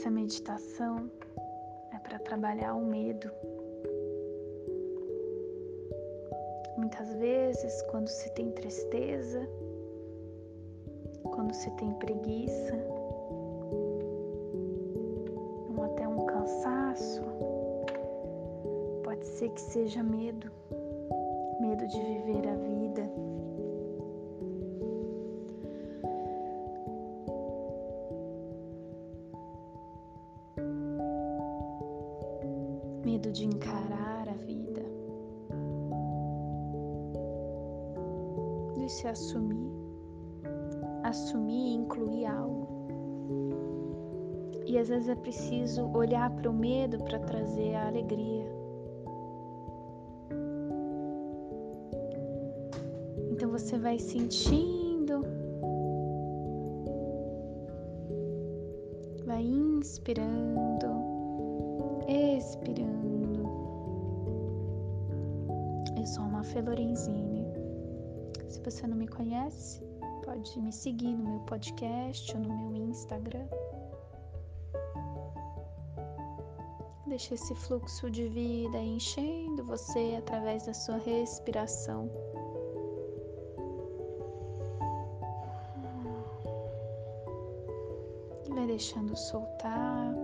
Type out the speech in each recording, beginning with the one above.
essa meditação é para trabalhar o medo. Muitas vezes, quando se tem tristeza, quando se tem preguiça, ou até um cansaço, pode ser que seja medo, medo de viver a vida. Medo de encarar a vida, de se assumir assumir e incluir algo. E às vezes é preciso olhar para o medo para trazer a alegria. Então você vai sentindo, vai inspirando, expirando. Eu sou uma Felorenzini. Se você não me conhece, pode me seguir no meu podcast ou no meu Instagram. Deixe esse fluxo de vida enchendo você através da sua respiração. Vai deixando soltar.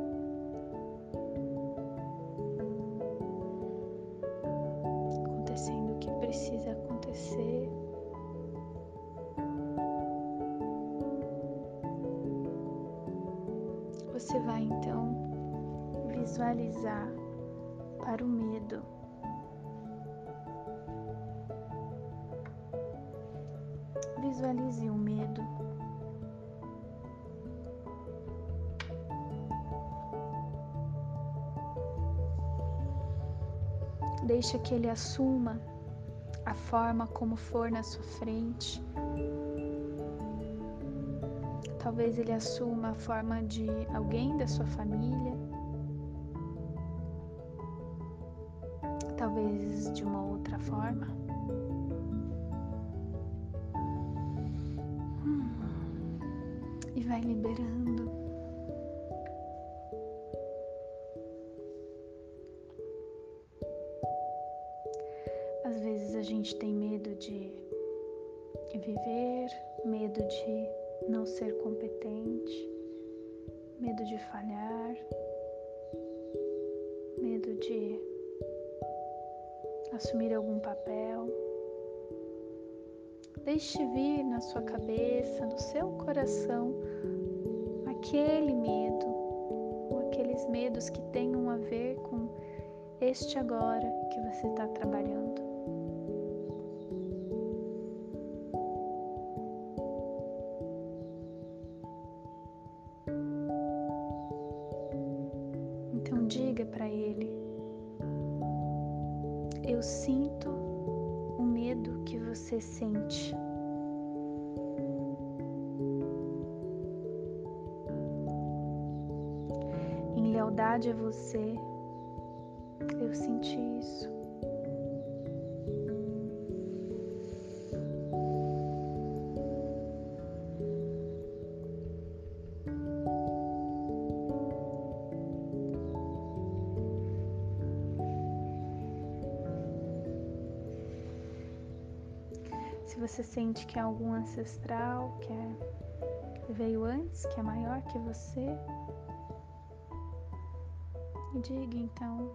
Precisa acontecer. Você vai então visualizar para o medo. Visualize o medo. Deixa que ele assuma a forma como for na sua frente. Talvez ele assuma a forma de alguém da sua família, talvez de uma outra forma. Hum. E vai liberando. Viver, medo de não ser competente, medo de falhar, medo de assumir algum papel. Deixe vir na sua cabeça, no seu coração, aquele medo, ou aqueles medos que tenham a ver com este agora que você está trabalhando. Você sente. Em lealdade a você, eu senti isso. Se você sente que é algum ancestral que, é, veio antes, que é maior que você, diga então: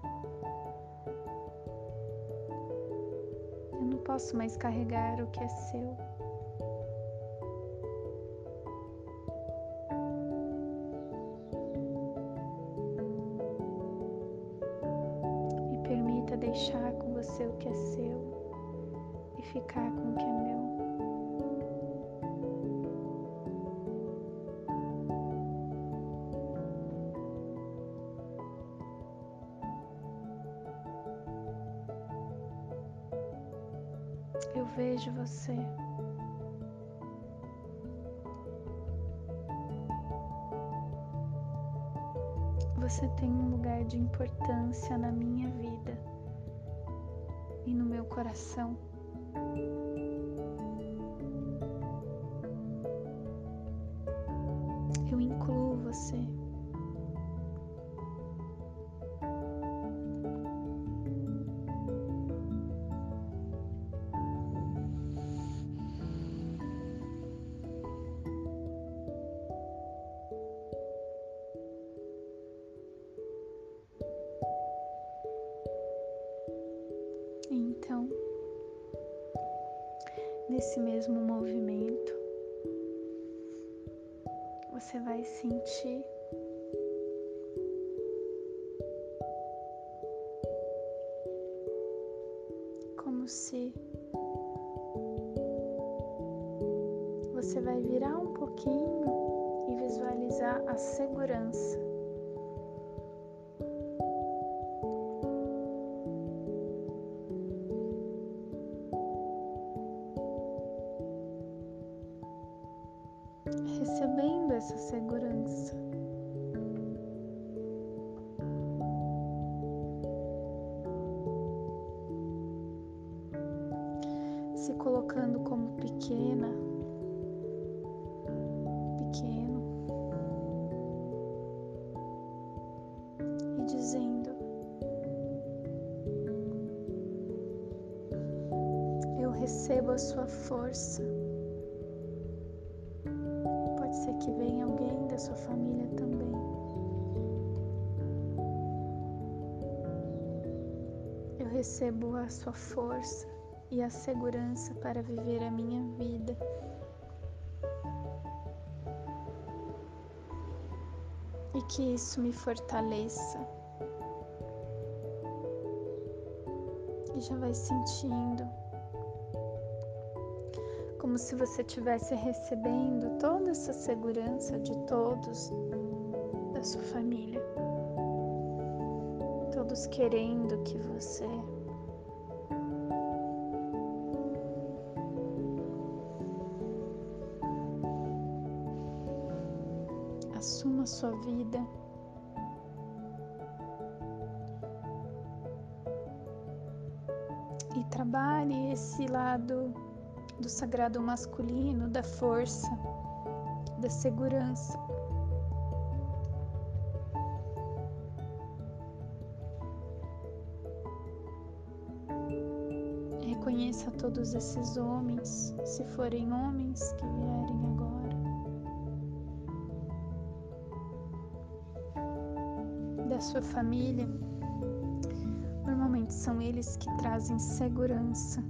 Eu não posso mais carregar o que é seu. Eu vejo você. Você tem um lugar de importância na minha vida e no meu coração. Nesse mesmo movimento, você vai sentir como se você vai virar um pouquinho e visualizar a segurança. Recebendo essa segurança. Se colocando como pequena recebo a sua força. Recebo a sua força e a segurança para viver a minha vida. E que isso me fortaleça. E já vai sentindo como se você estivesse recebendo toda essa segurança de todos da sua família, todos querendo que você assuma a sua vida. E trabalhe esse lado do sagrado masculino, da força, da segurança. Reconheça todos esses homens, se forem homens que vierem agora. Sua família, normalmente são eles que trazem segurança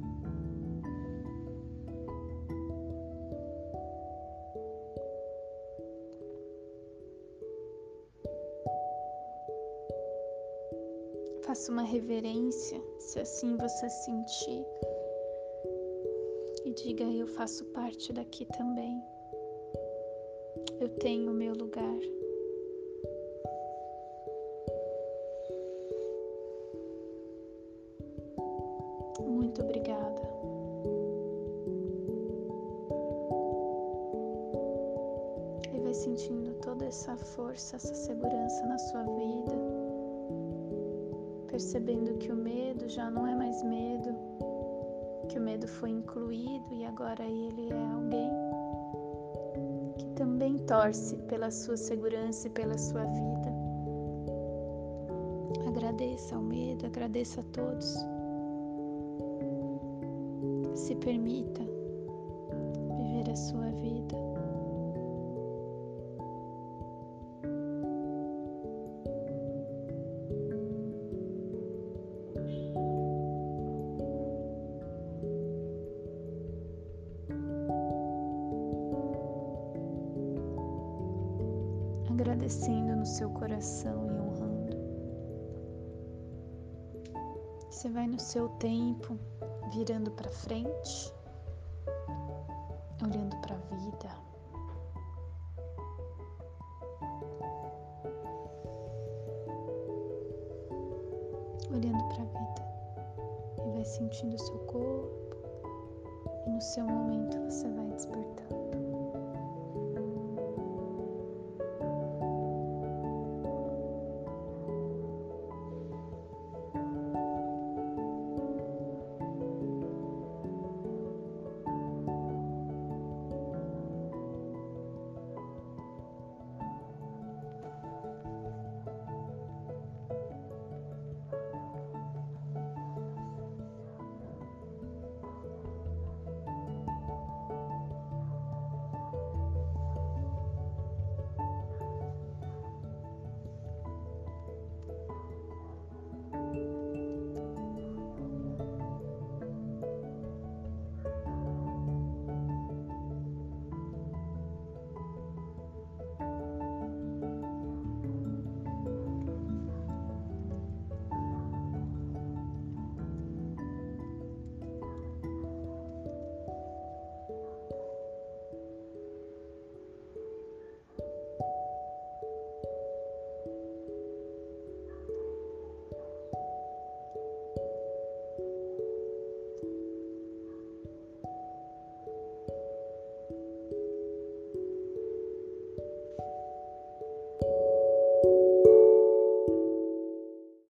Faça uma reverência, se assim você sentir. E diga: Eu faço parte daqui também. Eu tenho o meu lugar. Muito obrigada. E vai sentindo toda essa força, essa segurança na sua vida percebendo que o medo já não é mais medo, que o medo foi incluído e agora ele é alguém que também torce pela sua segurança e pela sua vida. Agradeça ao medo, agradeça a todos. Se permita viver a sua vida. agradecendo no seu coração e honrando. Você vai no seu tempo, virando para frente, olhando para a vida.